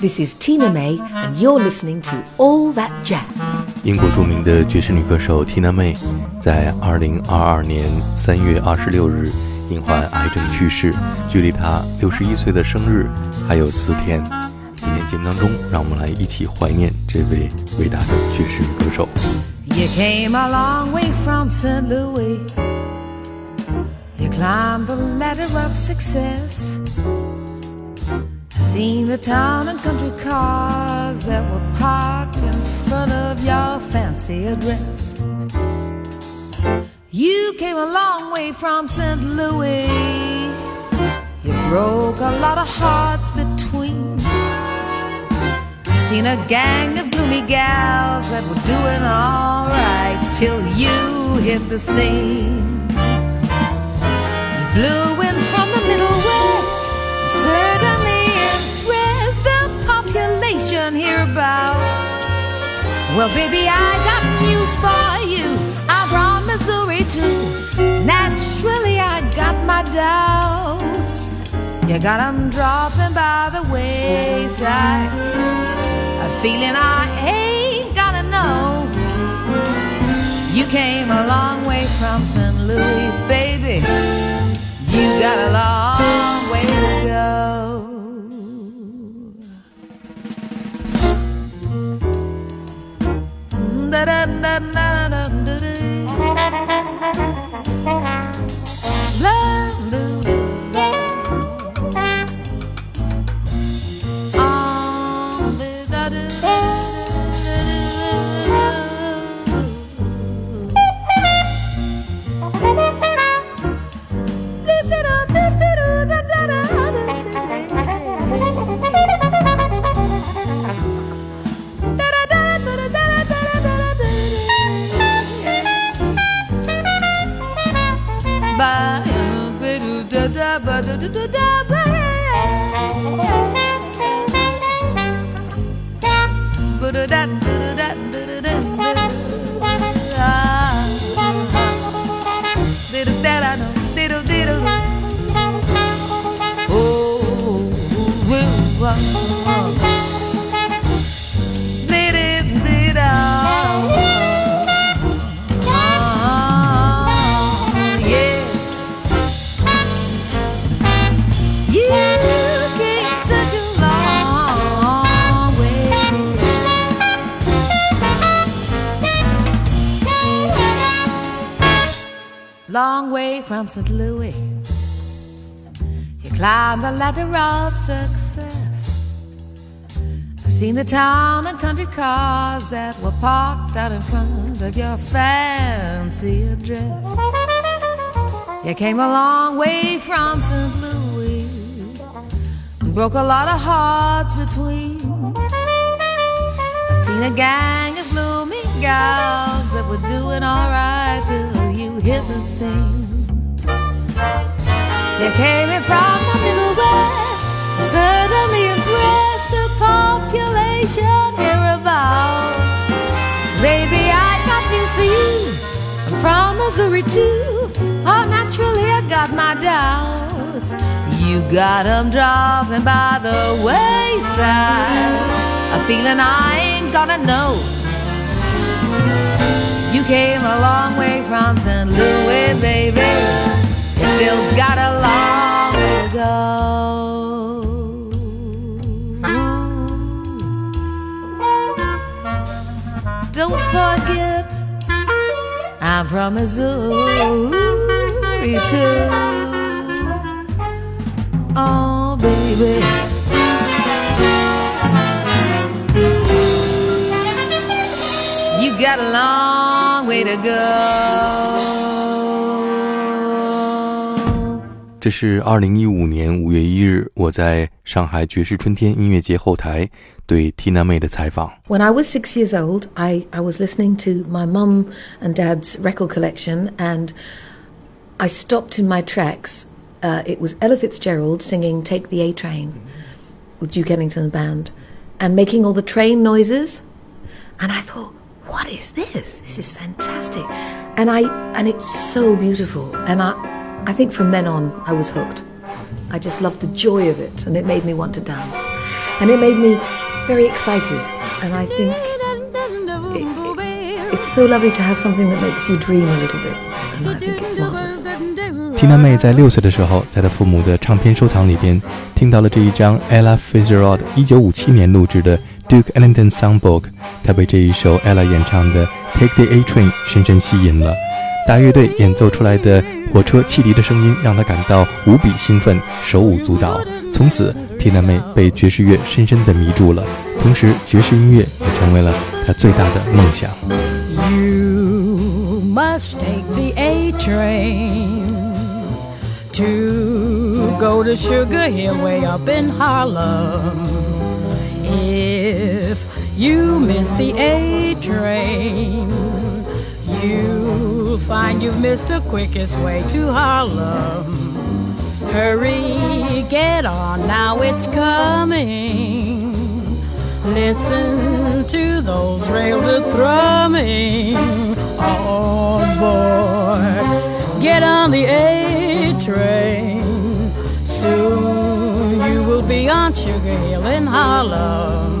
This is Tina May, and you're listening to All That Jazz. 英国著名的爵士女歌手 Tina May 在2022年3月26日因患癌症去世，距离她61岁的生日还有四天。今天节目当中，让我们来一起怀念这位伟大的爵士女歌手。You came a long way from St. Louis. You climbed the ladder of success. Seen the town and country cars that were parked in front of your fancy address. You came a long way from St. Louis. You broke a lot of hearts between. Seen a gang of gloomy gals that were doing alright till you hit the scene. You blew in from hereabouts. Well, baby, I got news for you. I'm from Missouri too. Naturally, I got my doubts. You got 'em dropping by the wayside. A feeling I ain't gonna know. You came a long way from St. Louis, baby. You got a long That my. Yeah. From St. Louis. You climbed the ladder of success. I've seen the town and country cars that were parked out in front of your fancy address. You came a long way from St. Louis and broke a lot of hearts between. I've seen a gang of blooming gals that were doing alright till you hit the scene. You came in from the Middle West, certainly impressed the population hereabouts. Baby, I got news for you. I'm from Missouri too. Oh, naturally, I got my doubts. You got 'em dropping by the wayside. A feeling I ain't gonna know. You came a long way from St. Louis, baby. You still got a long way to go. Don't forget, I'm from Missouri too. Oh, baby. You got a long way to go. 这是二零一五年五月一日，我在上海爵士春天音乐节后台对 Tina 妹的采访。When I was six years old, I, I was listening to my mum and dad's record collection, and I stopped in my tracks. Uh, it was Ella Fitzgerald singing "Take the A Train" with Duke Ellington Band, and making all the train noises. And I thought, what is this? This is fantastic. And I and it's so beautiful. And I I think from then on I was hooked. I just loved the joy of it and it made me want to dance. And it made me very excited. And I think it, it, it's so lovely to have something that makes you dream a little bit. And I think it's marvelous. Tina 妹在六岁的时候，在她父母的唱片收藏里边听到了这一张 Ella Fitzgerald 一九五七年录制的 Duke Ellington Songbook，她被这一首 Ella 演唱的 Take the A Train 深深吸引了。 大乐队演奏出来的火车汽笛的声音让她感到无比兴奋，手舞足蹈。从此，Tina 妹被爵士乐深深地迷住了，同时爵士音乐也成为了她最大的梦想。You must take the A train to go to Sugar Hill way up in Harlem. If you miss the A train, you find you've missed the quickest way to Harlem. Hurry, get on, now it's coming. Listen to those rails a thrumming. On board, get on the A train. Soon you will be on Sugar Hill in Harlem.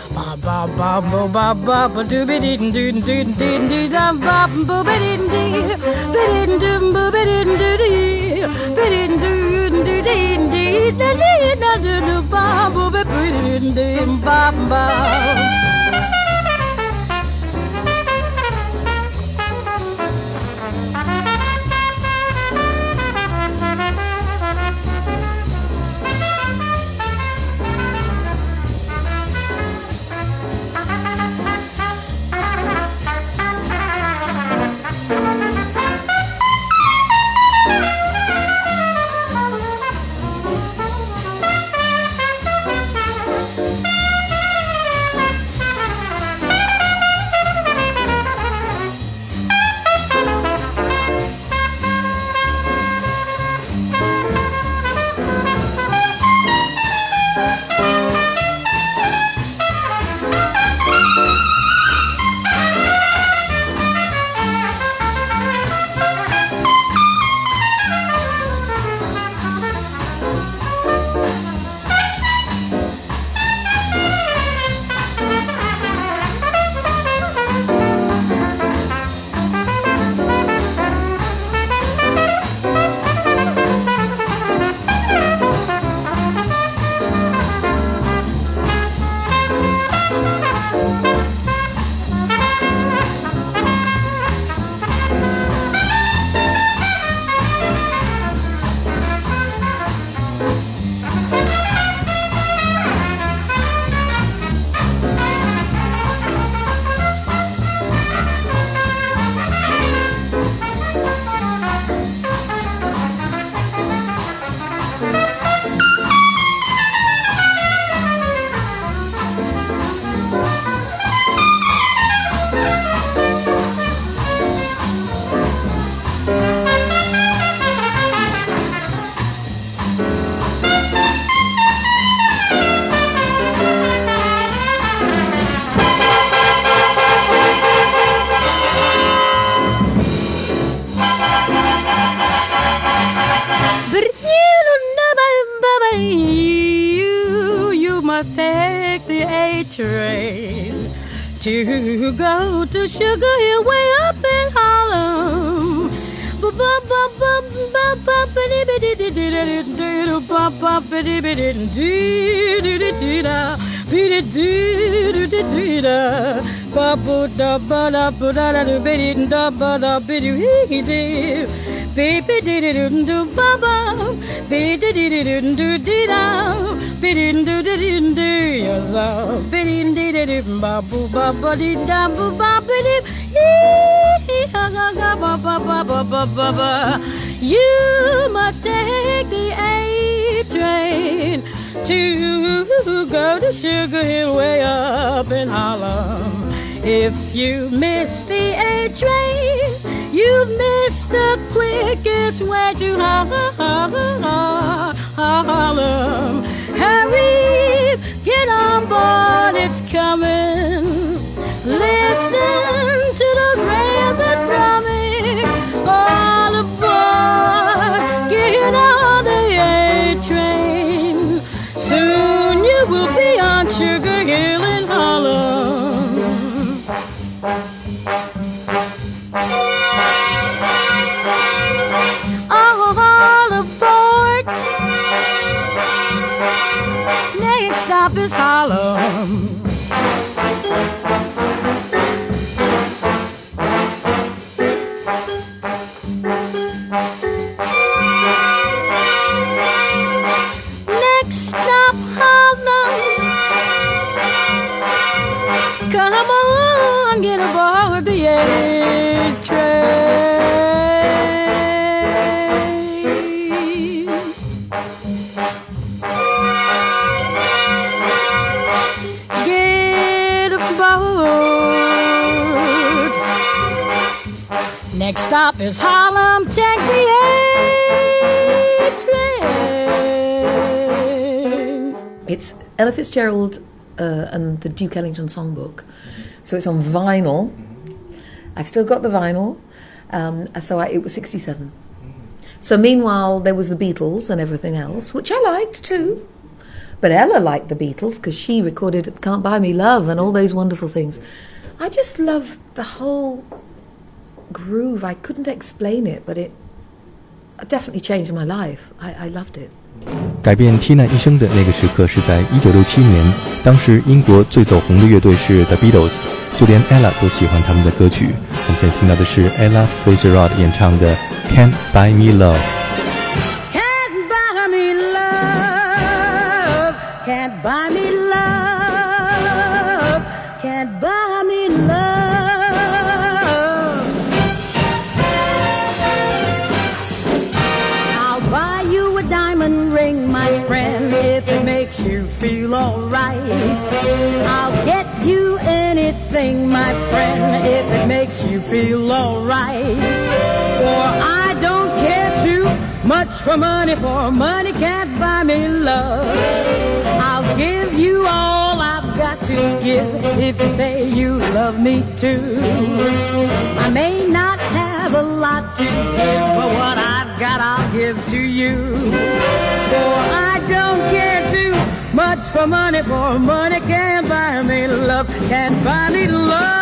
ba ba ba ba ba ba doo ba dee doo doo dee dee da ba ba ba dee dee ba dee doo ba ba dee doo dee ba dee doo doo dee dee da dee da doo doo ba ba ba dee dee ba ba to go to Sugar Hill way up in Harlem. Ba-ba, Baby did it do ba ba, baby did it do dee bidin do didin do your love, bidin it ba boo ba ba ba ba ba ba ba ba ba. You must take the A train to go to Sugar Hill way up in Harlem. If you miss the A train, you missed the quickest way to Harlem. Hurry, get on board, it's coming. Listen to those rails are drumming. All aboard, get on the A train. Soon you will be on Sugar Hill stop is Harlem. Next stop Harlem. Come on, get aboard the A Harlem. The A train. It's Ella Fitzgerald uh, and the Duke Ellington songbook. So it's on vinyl. I've still got the vinyl. Um, so I, it was 67. So meanwhile, there was the Beatles and everything else, which I liked too. But Ella liked the Beatles because she recorded Can't Buy Me Love and all those wonderful things. I just love the whole groove. I couldn't explain it, but it definitely changed my life. I, I loved it. 改变 Tina 一生的那个时刻是在1967年，当时英国最走红的乐队是 The Beatles，就连 Ella 都喜欢他们的歌曲。我们现在听到的是 Ella Fitzgerald 演唱的《Can't Buy Me Love》。For money, for money can't buy me love. I'll give you all I've got to give if you say you love me too. I may not have a lot to give, but what I've got I'll give to you. For I don't care too much for money, for money can't buy me love, can't buy me love. Love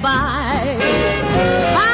just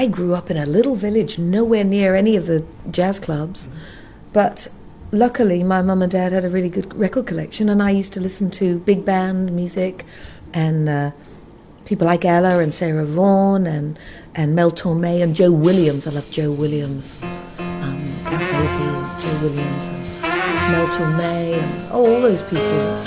I grew up in a little village nowhere near any of the jazz clubs, but luckily my mum and dad had a really good record collection, and I used to listen to big band music and uh, people like Ella and Sarah Vaughan and, and Mel Torme and Joe Williams. I love Joe Williams, um, Count Basie and Joe Williams and Mel Torme and oh, all those people.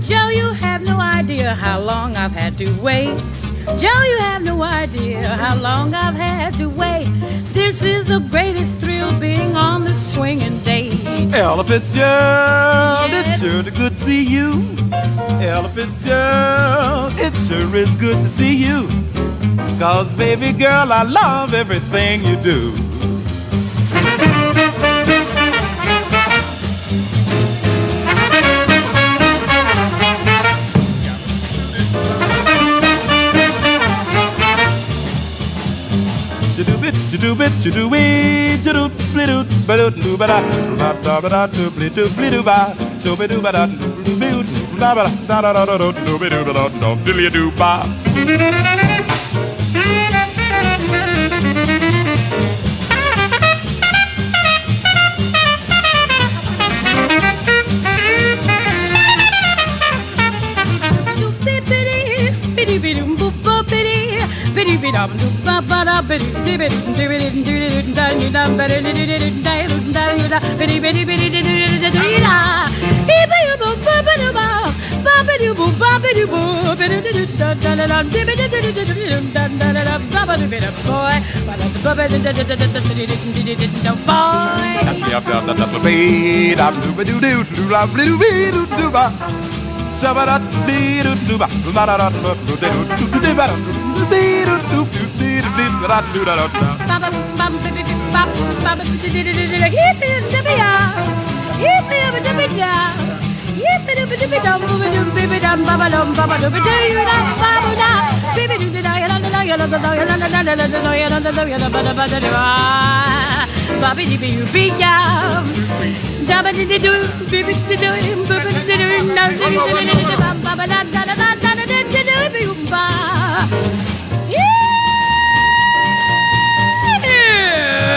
Joe, you have no idea how long I've had to wait. Joe, you have no idea how long I've had to wait. This is the greatest thrill being on the swinging date. Ella Fitzgerald, yes. it's sure good to see you. Ella Fitzgerald, it sure is good to see you. Cause baby girl, I love everything you do. do bit to do we to do bli do ba do do ba da ba da ba da do bli do bli do ba so ba do ba da do bli do da ba da da da da do do ba do ba da do bli do ba Boy. Baba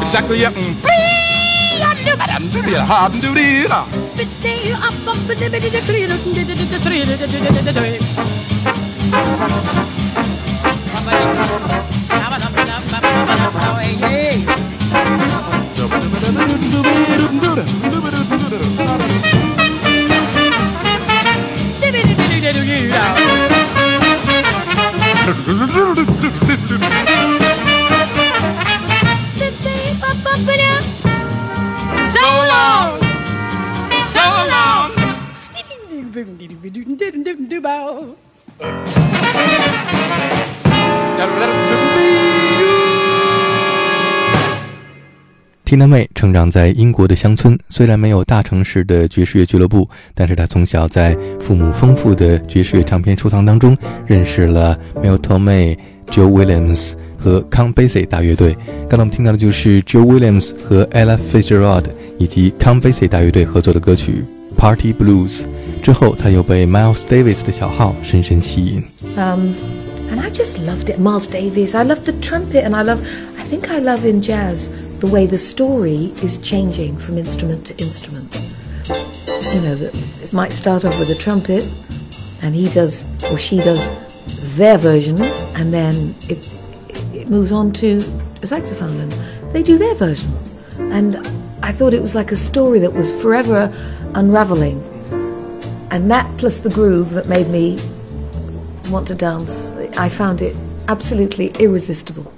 Exactly, yeah. Mm. You Bow. 缇娜妹成长在英国的乡村，虽然没有大城市的爵士乐俱乐部，但是她从小在父母丰富的爵士乐唱片收藏当中认识了 Mel Torme、Joe Williams 和 Count Basie 大乐队。刚才我们听到的就是 Joe Williams 和 Ella Fitzgerald 以及 Count Basie 大乐队合作的歌曲《Party Blues》。之后，他又被 Miles Davis 的小号深深吸引。Um, and I just loved it. Miles Davis. I love the trumpet, and I love. I think I love in jazz the way the story is changing from instrument to instrument. You know, it might start off with a trumpet, and he does or she does their version, and then it it moves on to a saxophone, and they do their version. And I thought it was like a story that was forever unraveling. And that plus the groove that made me want to dance, I found it absolutely irresistible.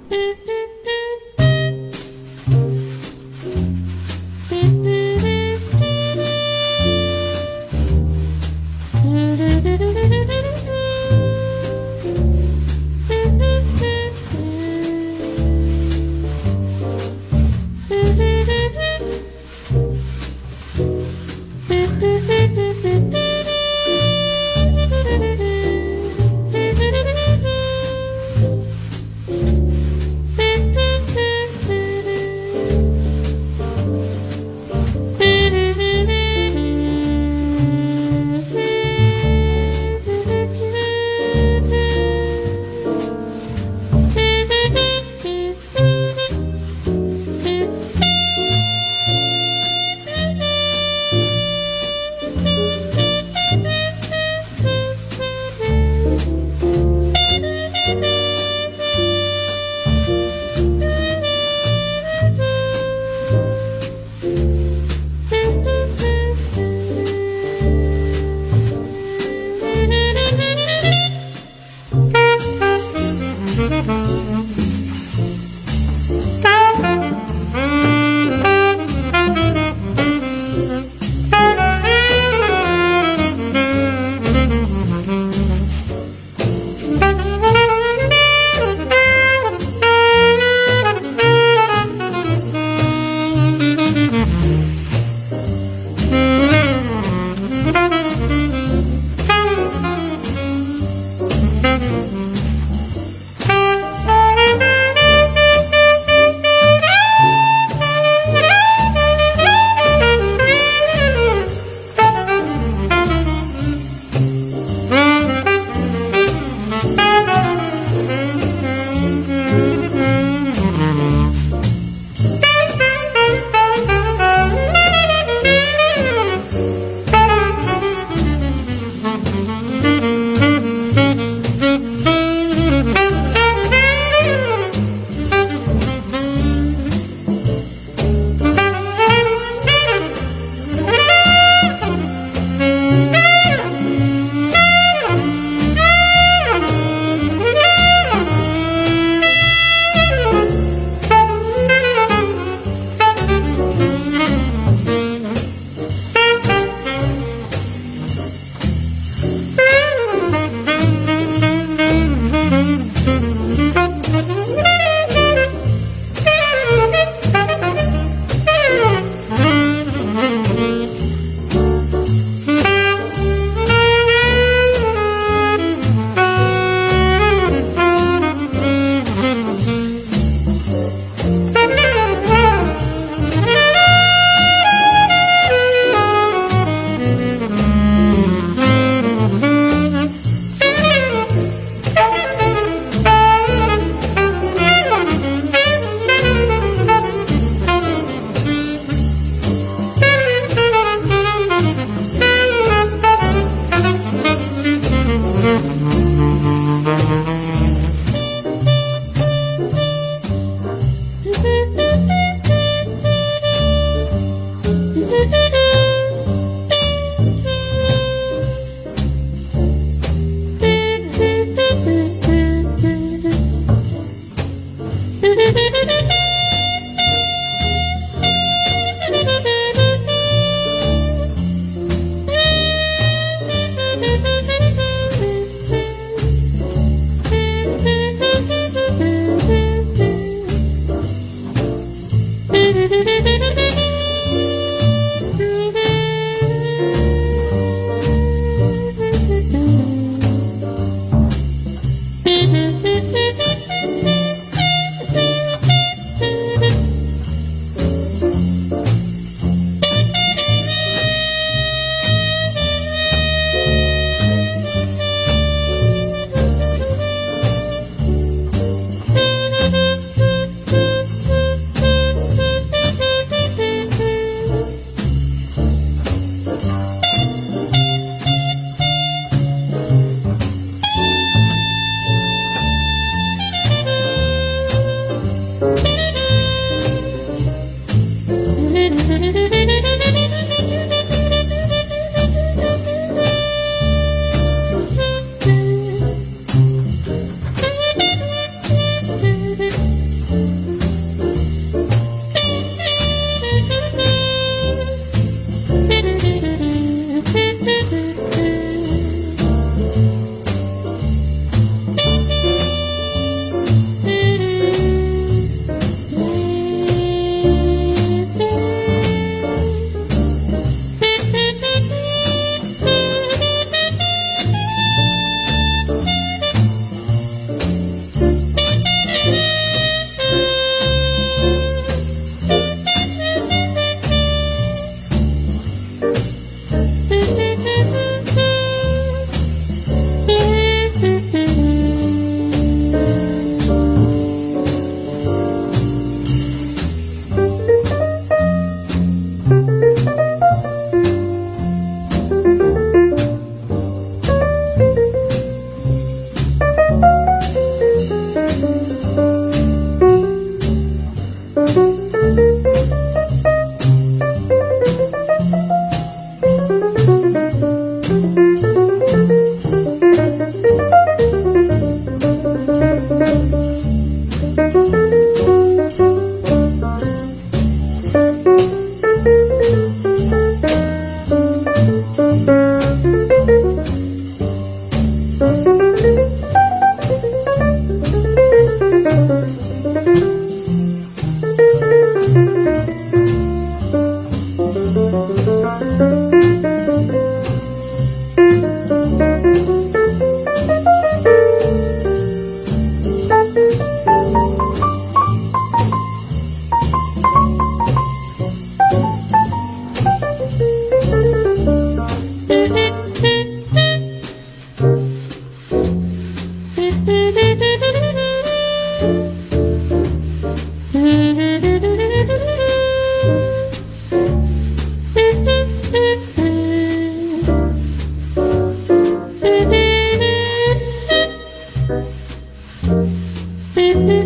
Mm-hmm.